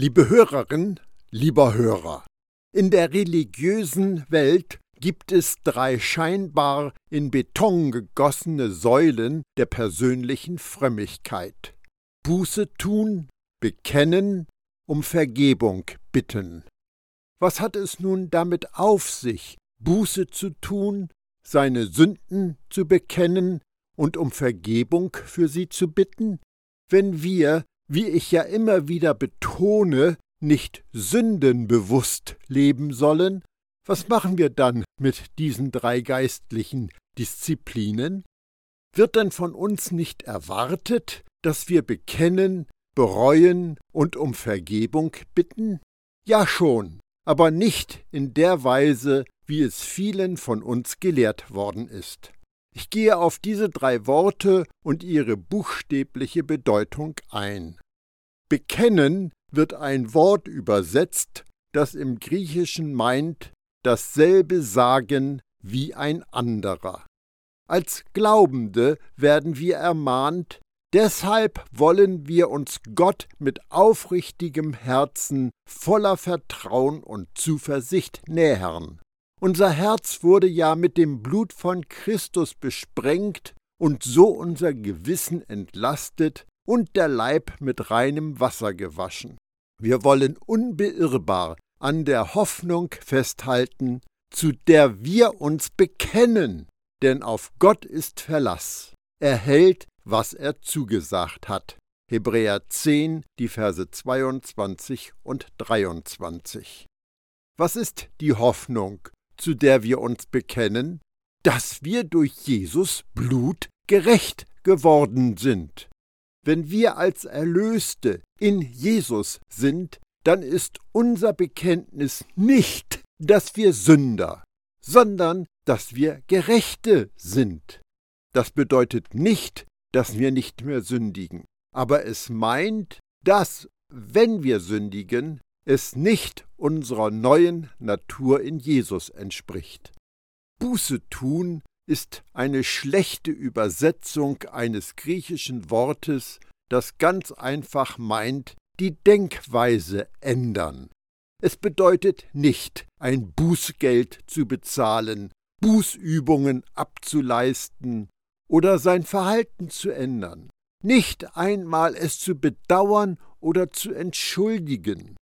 Liebe Hörerin, lieber Hörer, in der religiösen Welt gibt es drei scheinbar in Beton gegossene Säulen der persönlichen Frömmigkeit. Buße tun, bekennen, um Vergebung bitten. Was hat es nun damit auf sich, Buße zu tun, seine Sünden zu bekennen und um Vergebung für sie zu bitten? Wenn wir wie ich ja immer wieder betone, nicht sündenbewusst leben sollen, was machen wir dann mit diesen drei geistlichen Disziplinen? Wird denn von uns nicht erwartet, dass wir bekennen, bereuen und um Vergebung bitten? Ja schon, aber nicht in der Weise, wie es vielen von uns gelehrt worden ist. Ich gehe auf diese drei Worte und ihre buchstäbliche Bedeutung ein. Bekennen wird ein Wort übersetzt, das im Griechischen meint dasselbe sagen wie ein anderer. Als Glaubende werden wir ermahnt, deshalb wollen wir uns Gott mit aufrichtigem Herzen voller Vertrauen und Zuversicht nähern. Unser Herz wurde ja mit dem Blut von Christus besprengt und so unser Gewissen entlastet, und der Leib mit reinem Wasser gewaschen. Wir wollen unbeirrbar an der Hoffnung festhalten, zu der wir uns bekennen, denn auf Gott ist Verlass. Er hält, was er zugesagt hat. Hebräer 10, die Verse 22 und 23. Was ist die Hoffnung, zu der wir uns bekennen? Dass wir durch Jesus Blut gerecht geworden sind. Wenn wir als Erlöste in Jesus sind, dann ist unser Bekenntnis nicht, dass wir Sünder, sondern dass wir Gerechte sind. Das bedeutet nicht, dass wir nicht mehr sündigen, aber es meint, dass, wenn wir sündigen, es nicht unserer neuen Natur in Jesus entspricht. Buße tun ist eine schlechte Übersetzung eines griechischen Wortes, das ganz einfach meint, die Denkweise ändern. Es bedeutet nicht, ein Bußgeld zu bezahlen, Bußübungen abzuleisten oder sein Verhalten zu ändern, nicht einmal es zu bedauern oder zu entschuldigen.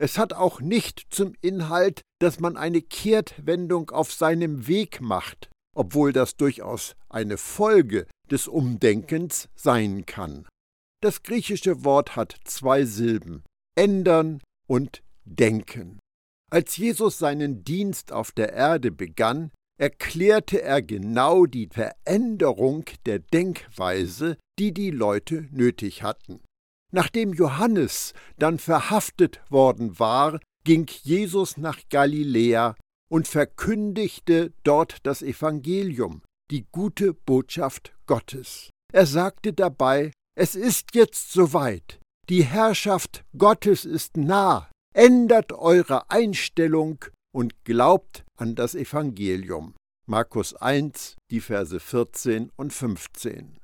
Es hat auch nicht zum Inhalt, dass man eine Kehrtwendung auf seinem Weg macht, obwohl das durchaus eine Folge des Umdenkens sein kann. Das griechische Wort hat zwei Silben ändern und denken. Als Jesus seinen Dienst auf der Erde begann, erklärte er genau die Veränderung der Denkweise, die die Leute nötig hatten. Nachdem Johannes dann verhaftet worden war, ging Jesus nach Galiläa und verkündigte dort das Evangelium, die gute Botschaft Gottes. Er sagte dabei, es ist jetzt soweit, die Herrschaft Gottes ist nah, ändert eure Einstellung und glaubt an das Evangelium. Markus 1, die Verse 14 und 15.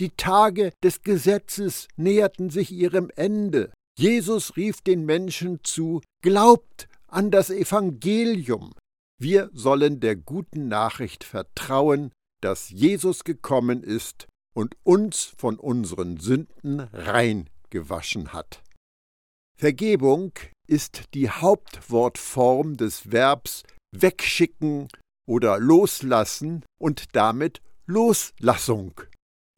Die Tage des Gesetzes näherten sich ihrem Ende. Jesus rief den Menschen zu, glaubt an das Evangelium, wir sollen der guten Nachricht vertrauen, dass Jesus gekommen ist und uns von unseren Sünden rein gewaschen hat. Vergebung ist die Hauptwortform des Verbs wegschicken oder loslassen und damit Loslassung.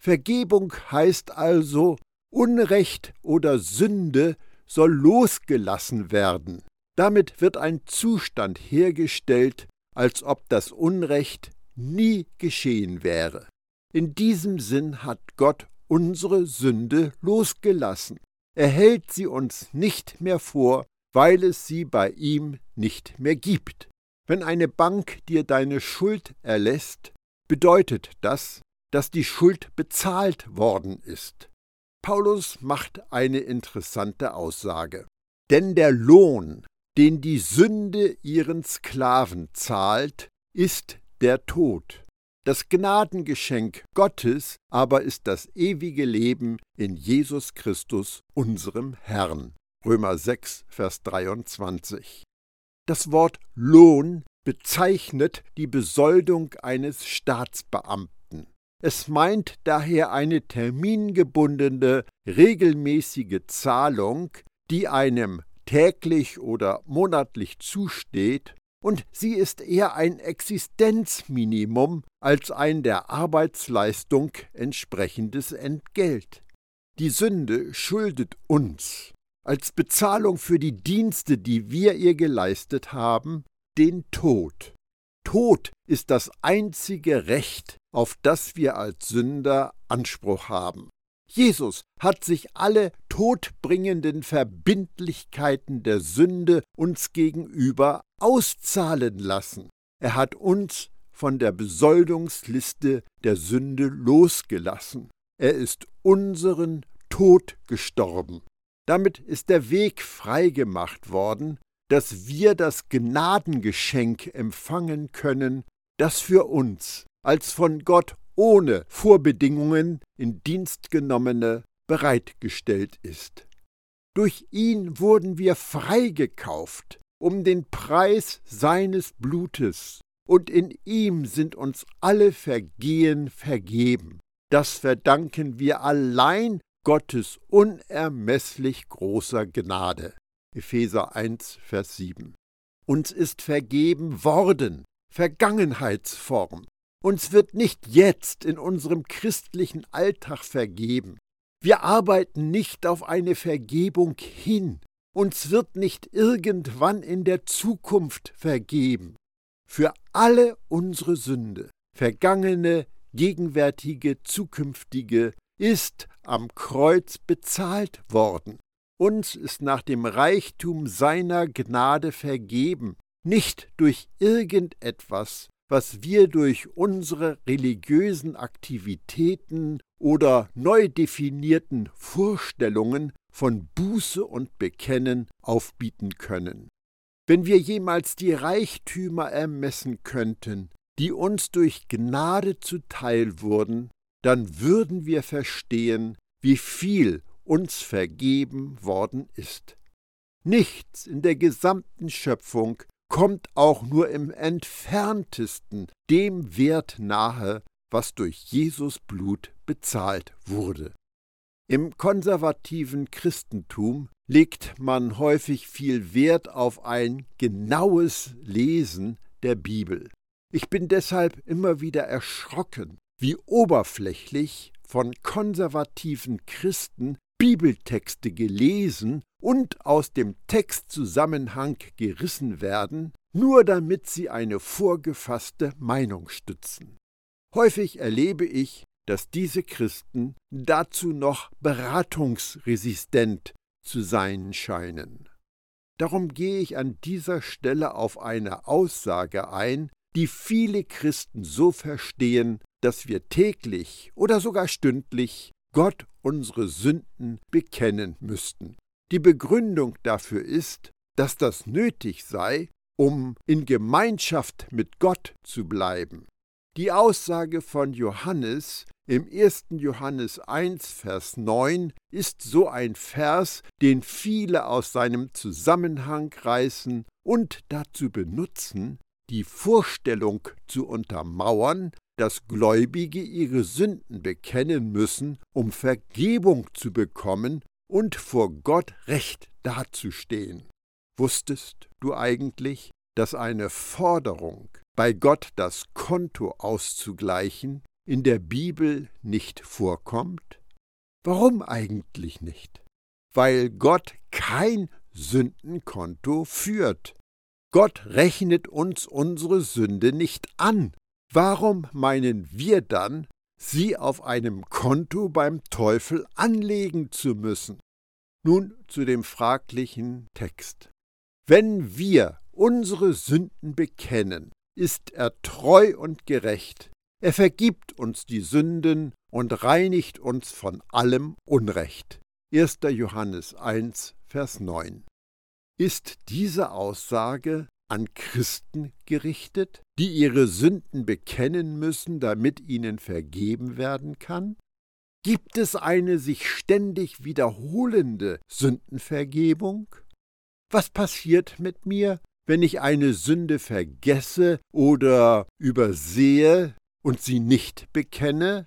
Vergebung heißt also, Unrecht oder Sünde soll losgelassen werden. Damit wird ein Zustand hergestellt, als ob das Unrecht nie geschehen wäre. In diesem Sinn hat Gott unsere Sünde losgelassen. Er hält sie uns nicht mehr vor, weil es sie bei ihm nicht mehr gibt. Wenn eine Bank dir deine Schuld erlässt, bedeutet das, dass die Schuld bezahlt worden ist. Paulus macht eine interessante Aussage. Denn der Lohn den die Sünde ihren Sklaven zahlt, ist der Tod. Das Gnadengeschenk Gottes aber ist das ewige Leben in Jesus Christus, unserem Herrn. Römer 6, Vers 23. Das Wort Lohn bezeichnet die Besoldung eines Staatsbeamten. Es meint daher eine termingebundene, regelmäßige Zahlung, die einem täglich oder monatlich zusteht, und sie ist eher ein Existenzminimum als ein der Arbeitsleistung entsprechendes Entgelt. Die Sünde schuldet uns, als Bezahlung für die Dienste, die wir ihr geleistet haben, den Tod. Tod ist das einzige Recht, auf das wir als Sünder Anspruch haben. Jesus hat sich alle todbringenden Verbindlichkeiten der Sünde uns gegenüber auszahlen lassen. Er hat uns von der Besoldungsliste der Sünde losgelassen. Er ist unseren Tod gestorben. Damit ist der Weg freigemacht worden, dass wir das Gnadengeschenk empfangen können, das für uns als von Gott ohne Vorbedingungen in Dienst genommene bereitgestellt ist. Durch ihn wurden wir freigekauft um den Preis seines Blutes, und in ihm sind uns alle Vergehen vergeben. Das verdanken wir allein Gottes unermesslich großer Gnade. Epheser 1, Vers 7. Uns ist vergeben worden, Vergangenheitsform. Uns wird nicht jetzt in unserem christlichen Alltag vergeben. Wir arbeiten nicht auf eine Vergebung hin. Uns wird nicht irgendwann in der Zukunft vergeben. Für alle unsere Sünde, vergangene, gegenwärtige, zukünftige, ist am Kreuz bezahlt worden. Uns ist nach dem Reichtum seiner Gnade vergeben, nicht durch irgendetwas, was wir durch unsere religiösen Aktivitäten oder neu definierten Vorstellungen von Buße und Bekennen aufbieten können. Wenn wir jemals die Reichtümer ermessen könnten, die uns durch Gnade zuteil wurden, dann würden wir verstehen, wie viel uns vergeben worden ist. Nichts in der gesamten Schöpfung kommt auch nur im entferntesten dem Wert nahe, was durch Jesus Blut bezahlt wurde. Im konservativen Christentum legt man häufig viel Wert auf ein genaues Lesen der Bibel. Ich bin deshalb immer wieder erschrocken, wie oberflächlich von konservativen Christen Bibeltexte gelesen und aus dem Textzusammenhang gerissen werden, nur damit sie eine vorgefasste Meinung stützen. Häufig erlebe ich, dass diese Christen dazu noch beratungsresistent zu sein scheinen. Darum gehe ich an dieser Stelle auf eine Aussage ein, die viele Christen so verstehen, dass wir täglich oder sogar stündlich Gott unsere Sünden bekennen müssten. Die Begründung dafür ist, dass das nötig sei, um in Gemeinschaft mit Gott zu bleiben. Die Aussage von Johannes im 1. Johannes 1, Vers 9 ist so ein Vers, den viele aus seinem Zusammenhang reißen und dazu benutzen, die Vorstellung zu untermauern, dass Gläubige ihre Sünden bekennen müssen, um Vergebung zu bekommen und vor Gott recht dazustehen. Wusstest du eigentlich, dass eine Forderung, bei Gott das Konto auszugleichen, in der Bibel nicht vorkommt? Warum eigentlich nicht? Weil Gott kein Sündenkonto führt. Gott rechnet uns unsere Sünde nicht an. Warum meinen wir dann, sie auf einem Konto beim Teufel anlegen zu müssen? Nun zu dem fraglichen Text. Wenn wir unsere Sünden bekennen, ist er treu und gerecht. Er vergibt uns die Sünden und reinigt uns von allem Unrecht. 1. Johannes 1, Vers 9. Ist diese Aussage an Christen gerichtet, die ihre Sünden bekennen müssen, damit ihnen vergeben werden kann? Gibt es eine sich ständig wiederholende Sündenvergebung? Was passiert mit mir, wenn ich eine Sünde vergesse oder übersehe und sie nicht bekenne?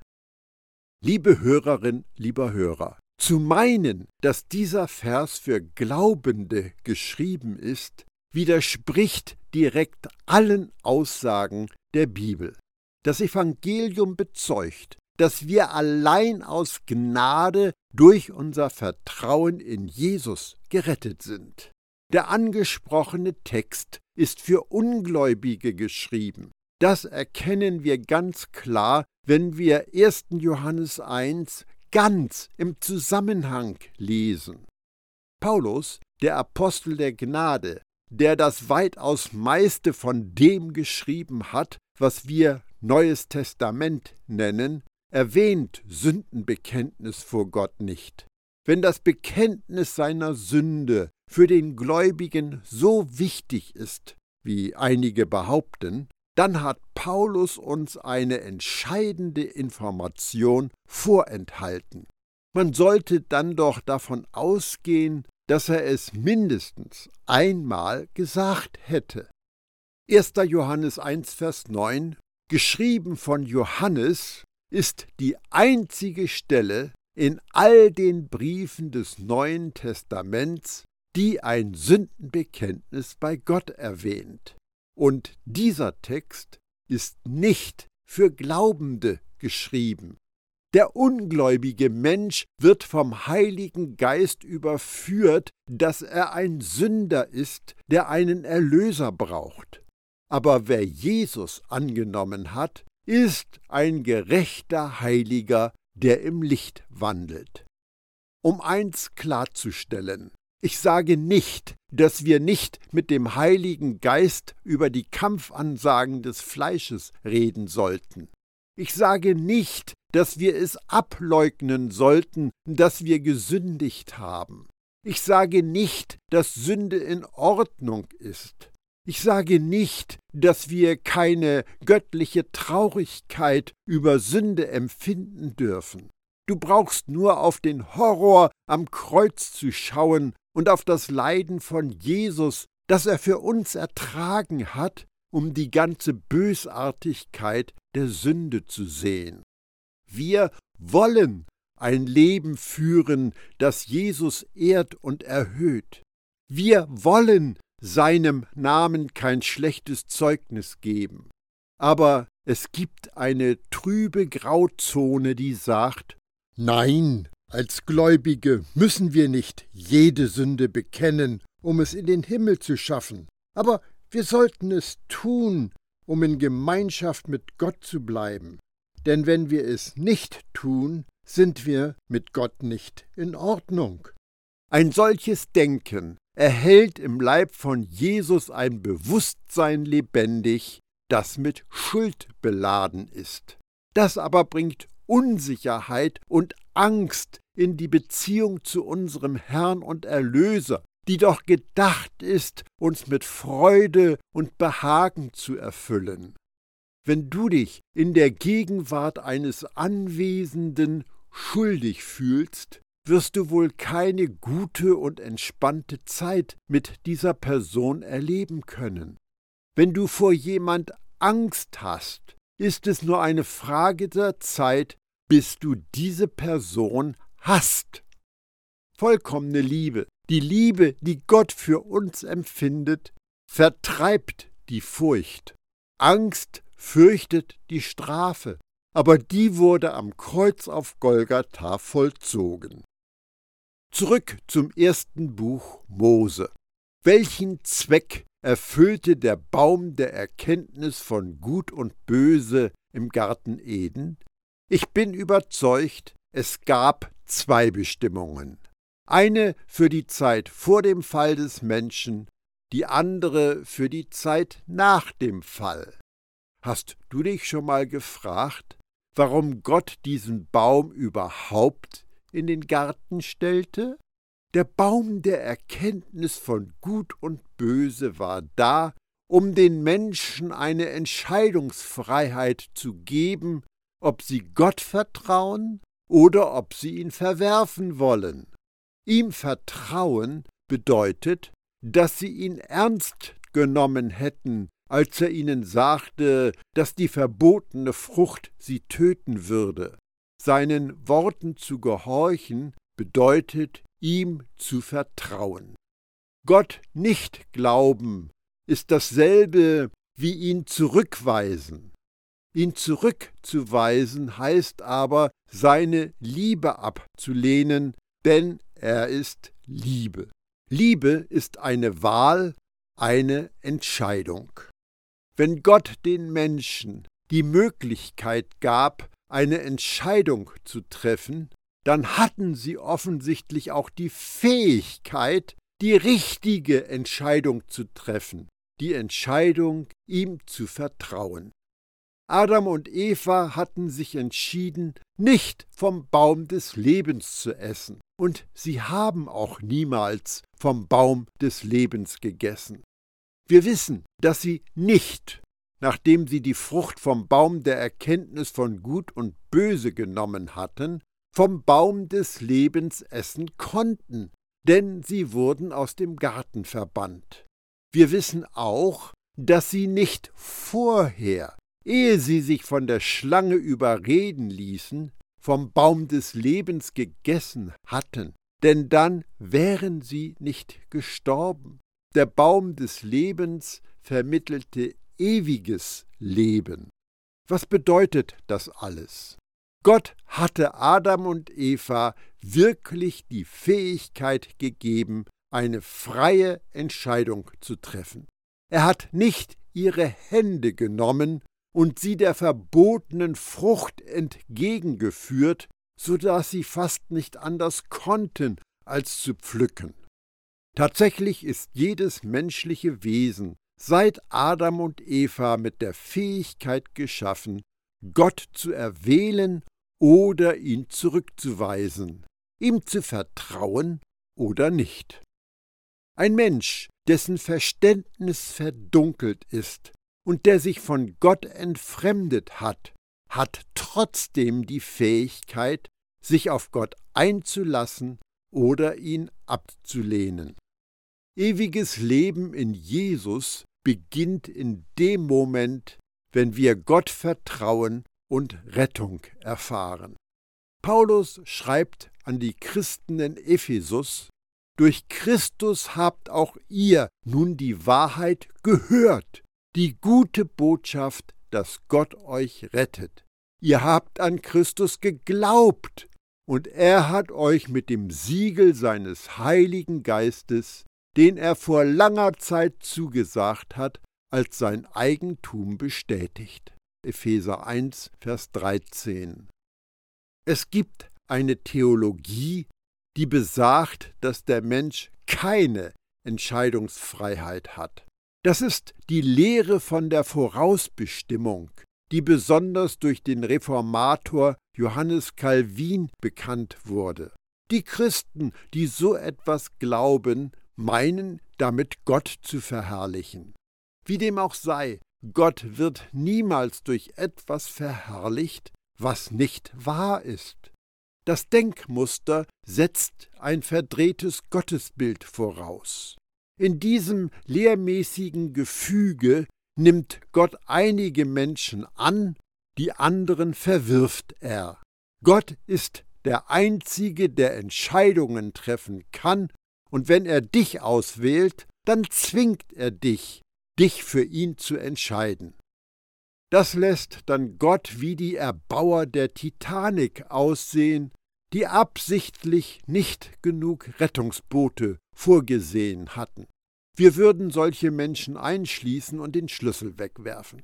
Liebe Hörerin, lieber Hörer, zu meinen, dass dieser Vers für Glaubende geschrieben ist, widerspricht direkt allen Aussagen der Bibel. Das Evangelium bezeugt, dass wir allein aus Gnade durch unser Vertrauen in Jesus gerettet sind. Der angesprochene Text ist für Ungläubige geschrieben. Das erkennen wir ganz klar, wenn wir 1. Johannes 1 ganz im Zusammenhang lesen. Paulus, der Apostel der Gnade, der das weitaus meiste von dem geschrieben hat, was wir Neues Testament nennen, erwähnt Sündenbekenntnis vor Gott nicht. Wenn das Bekenntnis seiner Sünde für den Gläubigen so wichtig ist, wie einige behaupten, dann hat Paulus uns eine entscheidende Information vorenthalten. Man sollte dann doch davon ausgehen, dass er es mindestens einmal gesagt hätte. 1. Johannes 1, Vers 9, geschrieben von Johannes, ist die einzige Stelle in all den Briefen des Neuen Testaments, die ein Sündenbekenntnis bei Gott erwähnt. Und dieser Text ist nicht für Glaubende geschrieben. Der ungläubige Mensch wird vom Heiligen Geist überführt, dass er ein Sünder ist, der einen Erlöser braucht. Aber wer Jesus angenommen hat, ist ein gerechter Heiliger, der im Licht wandelt. Um eins klarzustellen, ich sage nicht, dass wir nicht mit dem Heiligen Geist über die Kampfansagen des Fleisches reden sollten. Ich sage nicht, dass wir es ableugnen sollten, dass wir gesündigt haben. Ich sage nicht, dass Sünde in Ordnung ist. Ich sage nicht, dass wir keine göttliche Traurigkeit über Sünde empfinden dürfen. Du brauchst nur auf den Horror am Kreuz zu schauen und auf das Leiden von Jesus, das er für uns ertragen hat, um die ganze Bösartigkeit der Sünde zu sehen. Wir wollen ein Leben führen, das Jesus ehrt und erhöht. Wir wollen seinem Namen kein schlechtes Zeugnis geben. Aber es gibt eine trübe Grauzone, die sagt, nein, als Gläubige müssen wir nicht jede Sünde bekennen, um es in den Himmel zu schaffen. Aber wir sollten es tun, um in Gemeinschaft mit Gott zu bleiben. Denn wenn wir es nicht tun, sind wir mit Gott nicht in Ordnung. Ein solches Denken erhält im Leib von Jesus ein Bewusstsein lebendig, das mit Schuld beladen ist. Das aber bringt Unsicherheit und Angst in die Beziehung zu unserem Herrn und Erlöser, die doch gedacht ist, uns mit Freude und Behagen zu erfüllen. Wenn du dich in der Gegenwart eines Anwesenden schuldig fühlst, wirst du wohl keine gute und entspannte Zeit mit dieser Person erleben können. Wenn du vor jemand Angst hast, ist es nur eine Frage der Zeit, bis du diese Person hast. Vollkommene Liebe die Liebe, die Gott für uns empfindet, vertreibt die Furcht. Angst fürchtet die Strafe, aber die wurde am Kreuz auf Golgatha vollzogen. Zurück zum ersten Buch Mose. Welchen Zweck erfüllte der Baum der Erkenntnis von Gut und Böse im Garten Eden? Ich bin überzeugt, es gab zwei Bestimmungen. Eine für die Zeit vor dem Fall des Menschen, die andere für die Zeit nach dem Fall. Hast du dich schon mal gefragt, warum Gott diesen Baum überhaupt in den Garten stellte? Der Baum der Erkenntnis von Gut und Böse war da, um den Menschen eine Entscheidungsfreiheit zu geben, ob sie Gott vertrauen oder ob sie ihn verwerfen wollen. Ihm vertrauen bedeutet, dass sie ihn ernst genommen hätten, als er ihnen sagte, dass die verbotene Frucht sie töten würde. Seinen Worten zu gehorchen bedeutet, ihm zu vertrauen. Gott nicht glauben ist dasselbe wie ihn zurückweisen. Ihn zurückzuweisen heißt aber, seine Liebe abzulehnen, denn er ist Liebe. Liebe ist eine Wahl, eine Entscheidung. Wenn Gott den Menschen die Möglichkeit gab, eine Entscheidung zu treffen, dann hatten sie offensichtlich auch die Fähigkeit, die richtige Entscheidung zu treffen, die Entscheidung, ihm zu vertrauen. Adam und Eva hatten sich entschieden, nicht vom Baum des Lebens zu essen, und sie haben auch niemals vom Baum des Lebens gegessen. Wir wissen, dass sie nicht, nachdem sie die Frucht vom Baum der Erkenntnis von Gut und Böse genommen hatten, vom Baum des Lebens essen konnten, denn sie wurden aus dem Garten verbannt. Wir wissen auch, dass sie nicht vorher, ehe sie sich von der Schlange überreden ließen, vom Baum des Lebens gegessen hatten, denn dann wären sie nicht gestorben. Der Baum des Lebens vermittelte ewiges Leben. Was bedeutet das alles? Gott hatte Adam und Eva wirklich die Fähigkeit gegeben, eine freie Entscheidung zu treffen. Er hat nicht ihre Hände genommen und sie der verbotenen Frucht entgegengeführt, so dass sie fast nicht anders konnten, als zu pflücken. Tatsächlich ist jedes menschliche Wesen seit Adam und Eva mit der Fähigkeit geschaffen, Gott zu erwählen oder ihn zurückzuweisen, ihm zu vertrauen oder nicht. Ein Mensch, dessen Verständnis verdunkelt ist und der sich von Gott entfremdet hat, hat trotzdem die Fähigkeit, sich auf Gott einzulassen oder ihn abzulehnen. Ewiges Leben in Jesus beginnt in dem Moment, wenn wir Gott vertrauen und Rettung erfahren. Paulus schreibt an die Christen in Ephesus, durch Christus habt auch ihr nun die Wahrheit gehört, die gute Botschaft, dass Gott euch rettet. Ihr habt an Christus geglaubt, und er hat euch mit dem Siegel seines Heiligen Geistes, den er vor langer Zeit zugesagt hat, als sein Eigentum bestätigt. Epheser 1, Vers 13. Es gibt eine Theologie, die besagt, dass der Mensch keine Entscheidungsfreiheit hat. Das ist die Lehre von der Vorausbestimmung, die besonders durch den Reformator Johannes Calvin bekannt wurde. Die Christen, die so etwas glauben, meinen damit Gott zu verherrlichen. Wie dem auch sei, Gott wird niemals durch etwas verherrlicht, was nicht wahr ist. Das Denkmuster setzt ein verdrehtes Gottesbild voraus. In diesem lehrmäßigen Gefüge nimmt Gott einige Menschen an, die anderen verwirft er. Gott ist der Einzige, der Entscheidungen treffen kann, und wenn er dich auswählt, dann zwingt er dich, dich für ihn zu entscheiden. Das lässt dann Gott wie die Erbauer der Titanic aussehen, die absichtlich nicht genug Rettungsboote vorgesehen hatten. Wir würden solche Menschen einschließen und den Schlüssel wegwerfen.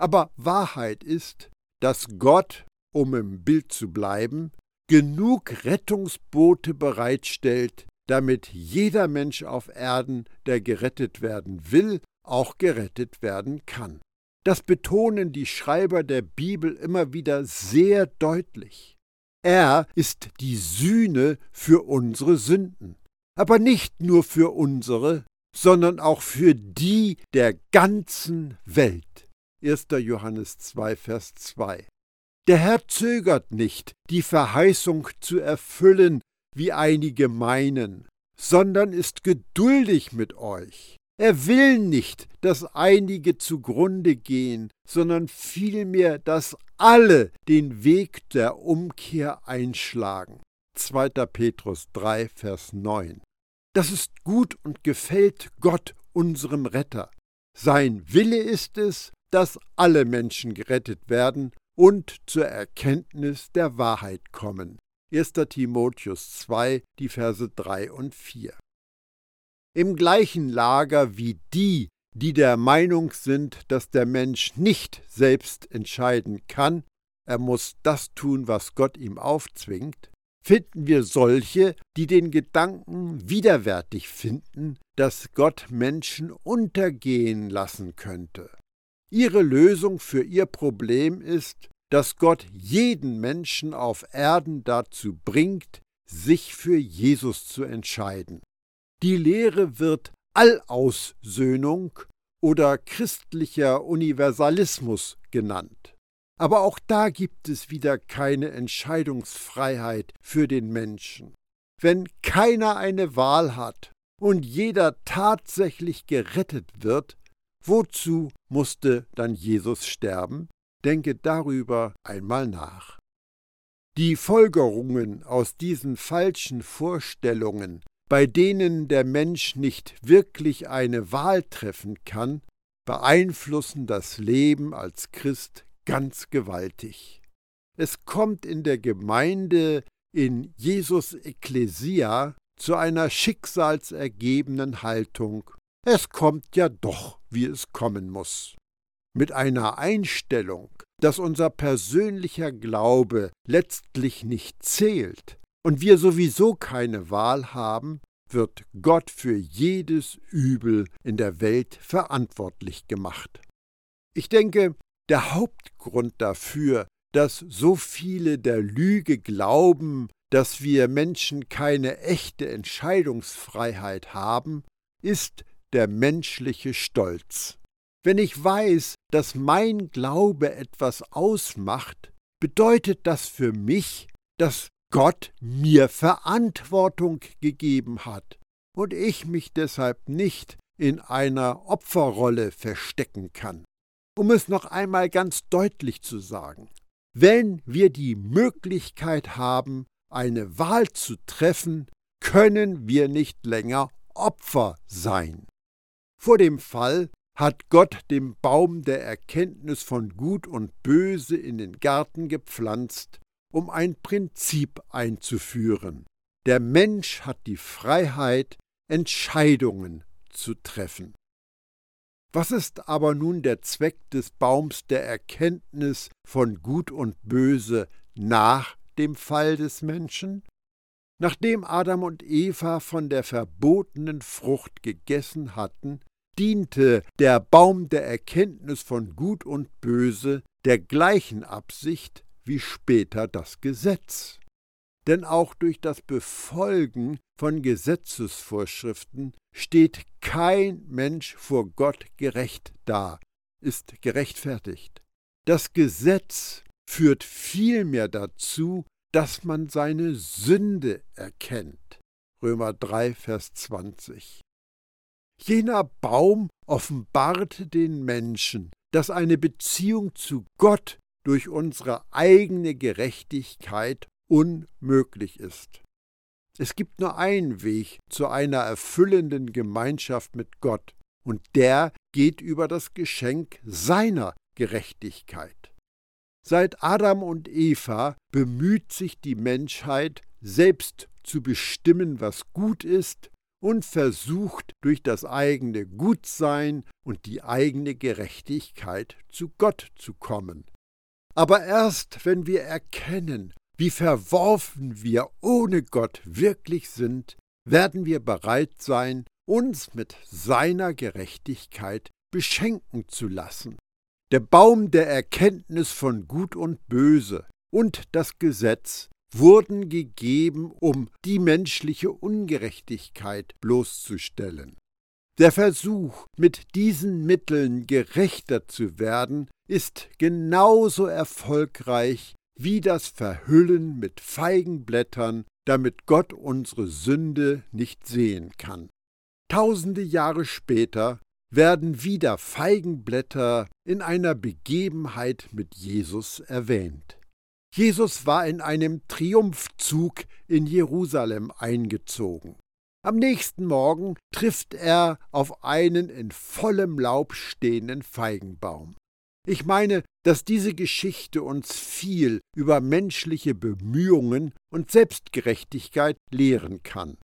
Aber Wahrheit ist, dass Gott, um im Bild zu bleiben, genug Rettungsboote bereitstellt, damit jeder Mensch auf Erden, der gerettet werden will, auch gerettet werden kann. Das betonen die Schreiber der Bibel immer wieder sehr deutlich. Er ist die Sühne für unsere Sünden, aber nicht nur für unsere, sondern auch für die der ganzen Welt. 1. Johannes 2, Vers 2. Der Herr zögert nicht, die Verheißung zu erfüllen, wie einige meinen, sondern ist geduldig mit euch. Er will nicht, dass einige zugrunde gehen, sondern vielmehr, dass alle den Weg der Umkehr einschlagen. 2. Petrus 3, Vers 9. Das ist gut und gefällt Gott, unserem Retter. Sein Wille ist es, dass alle Menschen gerettet werden und zur Erkenntnis der Wahrheit kommen. 1. Timotheus 2, die Verse 3 und 4. Im gleichen Lager wie die, die der Meinung sind, dass der Mensch nicht selbst entscheiden kann, er muss das tun, was Gott ihm aufzwingt, finden wir solche, die den Gedanken widerwärtig finden, dass Gott Menschen untergehen lassen könnte. Ihre Lösung für ihr Problem ist, dass Gott jeden Menschen auf Erden dazu bringt, sich für Jesus zu entscheiden. Die Lehre wird Allaussöhnung oder christlicher Universalismus genannt. Aber auch da gibt es wieder keine Entscheidungsfreiheit für den Menschen. Wenn keiner eine Wahl hat und jeder tatsächlich gerettet wird, wozu musste dann Jesus sterben? Denke darüber einmal nach. Die Folgerungen aus diesen falschen Vorstellungen, bei denen der Mensch nicht wirklich eine Wahl treffen kann, beeinflussen das Leben als Christ ganz gewaltig. Es kommt in der Gemeinde in Jesus Ekklesia zu einer schicksalsergebenen Haltung. Es kommt ja doch, wie es kommen muss mit einer Einstellung, dass unser persönlicher Glaube letztlich nicht zählt und wir sowieso keine Wahl haben, wird Gott für jedes Übel in der Welt verantwortlich gemacht. Ich denke, der Hauptgrund dafür, dass so viele der Lüge glauben, dass wir Menschen keine echte Entscheidungsfreiheit haben, ist der menschliche Stolz. Wenn ich weiß, dass mein Glaube etwas ausmacht, bedeutet das für mich, dass Gott mir Verantwortung gegeben hat und ich mich deshalb nicht in einer Opferrolle verstecken kann. Um es noch einmal ganz deutlich zu sagen, wenn wir die Möglichkeit haben, eine Wahl zu treffen, können wir nicht länger Opfer sein. Vor dem Fall, hat Gott den Baum der Erkenntnis von Gut und Böse in den Garten gepflanzt, um ein Prinzip einzuführen. Der Mensch hat die Freiheit, Entscheidungen zu treffen. Was ist aber nun der Zweck des Baums der Erkenntnis von Gut und Böse nach dem Fall des Menschen? Nachdem Adam und Eva von der verbotenen Frucht gegessen hatten, diente der Baum der Erkenntnis von Gut und Böse der gleichen Absicht wie später das Gesetz. Denn auch durch das Befolgen von Gesetzesvorschriften steht kein Mensch vor Gott gerecht da, ist gerechtfertigt. Das Gesetz führt vielmehr dazu, dass man seine Sünde erkennt. Römer 3, Vers 20. Jener Baum offenbarte den Menschen, dass eine Beziehung zu Gott durch unsere eigene Gerechtigkeit unmöglich ist. Es gibt nur einen Weg zu einer erfüllenden Gemeinschaft mit Gott, und der geht über das Geschenk seiner Gerechtigkeit. Seit Adam und Eva bemüht sich die Menschheit, selbst zu bestimmen, was gut ist und versucht durch das eigene Gutsein und die eigene Gerechtigkeit zu Gott zu kommen. Aber erst wenn wir erkennen, wie verworfen wir ohne Gott wirklich sind, werden wir bereit sein, uns mit seiner Gerechtigkeit beschenken zu lassen. Der Baum der Erkenntnis von Gut und Böse und das Gesetz wurden gegeben, um die menschliche Ungerechtigkeit bloßzustellen. Der Versuch, mit diesen Mitteln gerechter zu werden, ist genauso erfolgreich wie das Verhüllen mit Feigenblättern, damit Gott unsere Sünde nicht sehen kann. Tausende Jahre später werden wieder Feigenblätter in einer Begebenheit mit Jesus erwähnt. Jesus war in einem Triumphzug in Jerusalem eingezogen. Am nächsten Morgen trifft er auf einen in vollem Laub stehenden Feigenbaum. Ich meine, dass diese Geschichte uns viel über menschliche Bemühungen und Selbstgerechtigkeit lehren kann.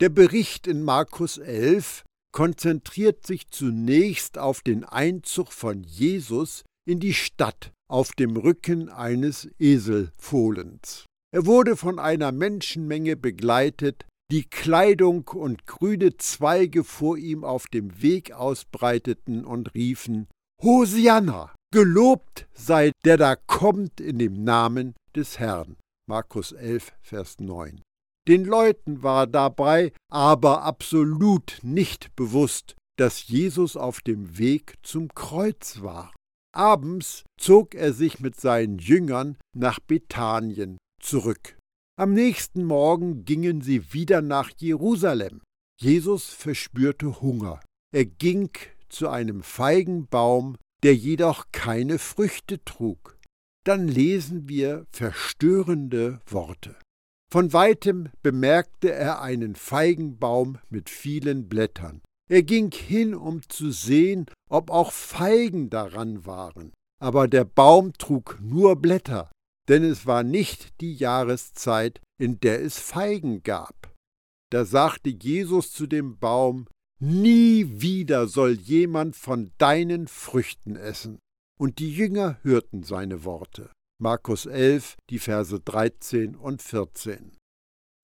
Der Bericht in Markus 11 konzentriert sich zunächst auf den Einzug von Jesus in die Stadt auf dem Rücken eines Eselfohlens. Er wurde von einer Menschenmenge begleitet, die Kleidung und grüne Zweige vor ihm auf dem Weg ausbreiteten und riefen Hosianna, gelobt sei der da kommt in dem Namen des Herrn. Markus 11, Vers 9. Den Leuten war dabei aber absolut nicht bewusst, dass Jesus auf dem Weg zum Kreuz war. Abends zog er sich mit seinen Jüngern nach Bethanien zurück. Am nächsten Morgen gingen sie wieder nach Jerusalem. Jesus verspürte Hunger. Er ging zu einem Feigenbaum, der jedoch keine Früchte trug. Dann lesen wir verstörende Worte. Von weitem bemerkte er einen Feigenbaum mit vielen Blättern. Er ging hin, um zu sehen, ob auch Feigen daran waren. Aber der Baum trug nur Blätter, denn es war nicht die Jahreszeit, in der es Feigen gab. Da sagte Jesus zu dem Baum, Nie wieder soll jemand von deinen Früchten essen. Und die Jünger hörten seine Worte. Markus 11, die Verse 13 und 14.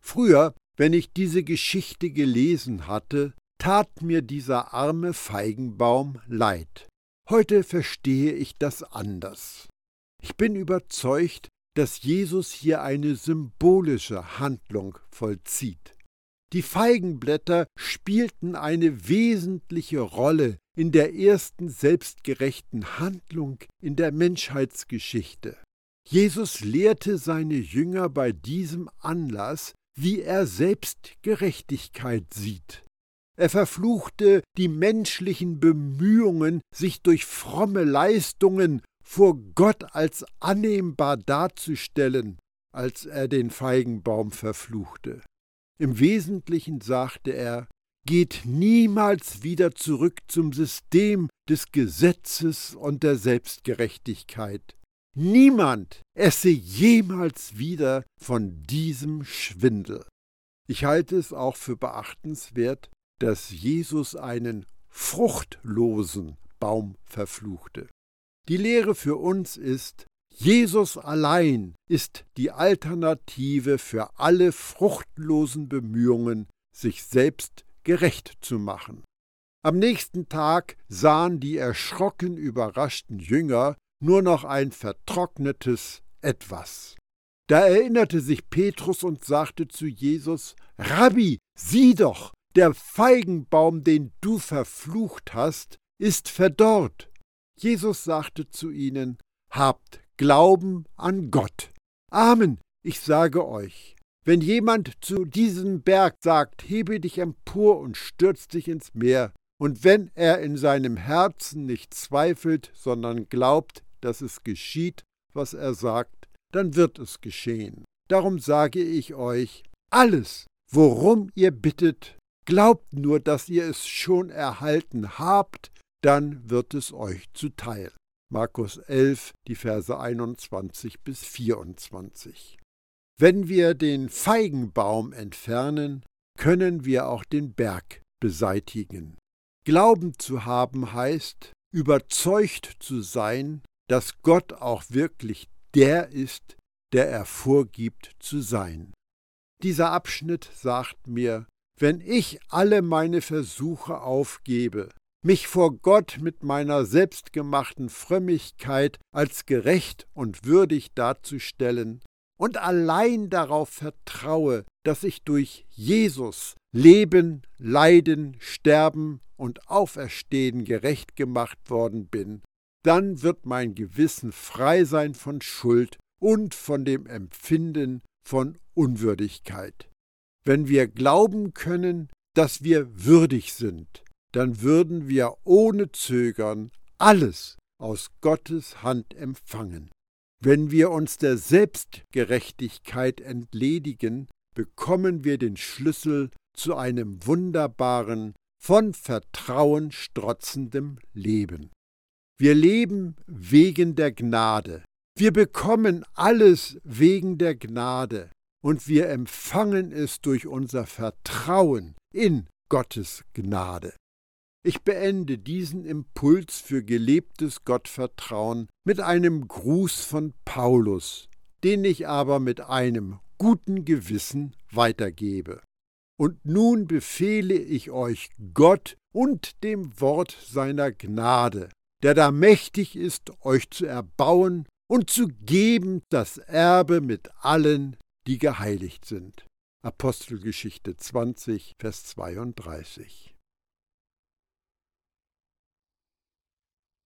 Früher, wenn ich diese Geschichte gelesen hatte, tat mir dieser arme Feigenbaum leid. Heute verstehe ich das anders. Ich bin überzeugt, dass Jesus hier eine symbolische Handlung vollzieht. Die Feigenblätter spielten eine wesentliche Rolle in der ersten selbstgerechten Handlung in der Menschheitsgeschichte. Jesus lehrte seine Jünger bei diesem Anlass, wie er selbst Gerechtigkeit sieht. Er verfluchte die menschlichen Bemühungen, sich durch fromme Leistungen vor Gott als annehmbar darzustellen, als er den Feigenbaum verfluchte. Im Wesentlichen sagte er, geht niemals wieder zurück zum System des Gesetzes und der Selbstgerechtigkeit. Niemand esse jemals wieder von diesem Schwindel. Ich halte es auch für beachtenswert, dass Jesus einen fruchtlosen Baum verfluchte. Die Lehre für uns ist, Jesus allein ist die Alternative für alle fruchtlosen Bemühungen, sich selbst gerecht zu machen. Am nächsten Tag sahen die erschrocken überraschten Jünger nur noch ein vertrocknetes Etwas. Da erinnerte sich Petrus und sagte zu Jesus, Rabbi, sieh doch, der Feigenbaum, den du verflucht hast, ist verdorrt. Jesus sagte zu ihnen, Habt Glauben an Gott. Amen, ich sage euch, wenn jemand zu diesem Berg sagt, hebe dich empor und stürz dich ins Meer, und wenn er in seinem Herzen nicht zweifelt, sondern glaubt, dass es geschieht, was er sagt, dann wird es geschehen. Darum sage ich euch, alles, worum ihr bittet, glaubt nur, dass ihr es schon erhalten habt, dann wird es euch zuteil. Markus 11, die Verse 21 bis 24. Wenn wir den Feigenbaum entfernen, können wir auch den Berg beseitigen. Glauben zu haben heißt, überzeugt zu sein, dass Gott auch wirklich der ist, der er vorgibt zu sein. Dieser Abschnitt sagt mir, wenn ich alle meine Versuche aufgebe, mich vor Gott mit meiner selbstgemachten Frömmigkeit als gerecht und würdig darzustellen und allein darauf vertraue, dass ich durch Jesus Leben, Leiden, Sterben und Auferstehen gerecht gemacht worden bin, dann wird mein Gewissen frei sein von Schuld und von dem Empfinden von Unwürdigkeit. Wenn wir glauben können, dass wir würdig sind, dann würden wir ohne Zögern alles aus Gottes Hand empfangen. Wenn wir uns der Selbstgerechtigkeit entledigen, bekommen wir den Schlüssel zu einem wunderbaren, von Vertrauen strotzendem Leben. Wir leben wegen der Gnade. Wir bekommen alles wegen der Gnade und wir empfangen es durch unser Vertrauen in Gottes Gnade. Ich beende diesen Impuls für gelebtes Gottvertrauen mit einem Gruß von Paulus, den ich aber mit einem guten Gewissen weitergebe. Und nun befehle ich euch Gott und dem Wort seiner Gnade, der da mächtig ist, euch zu erbauen und zu geben das Erbe mit allen, die geheiligt sind. Apostelgeschichte 20, Vers 32.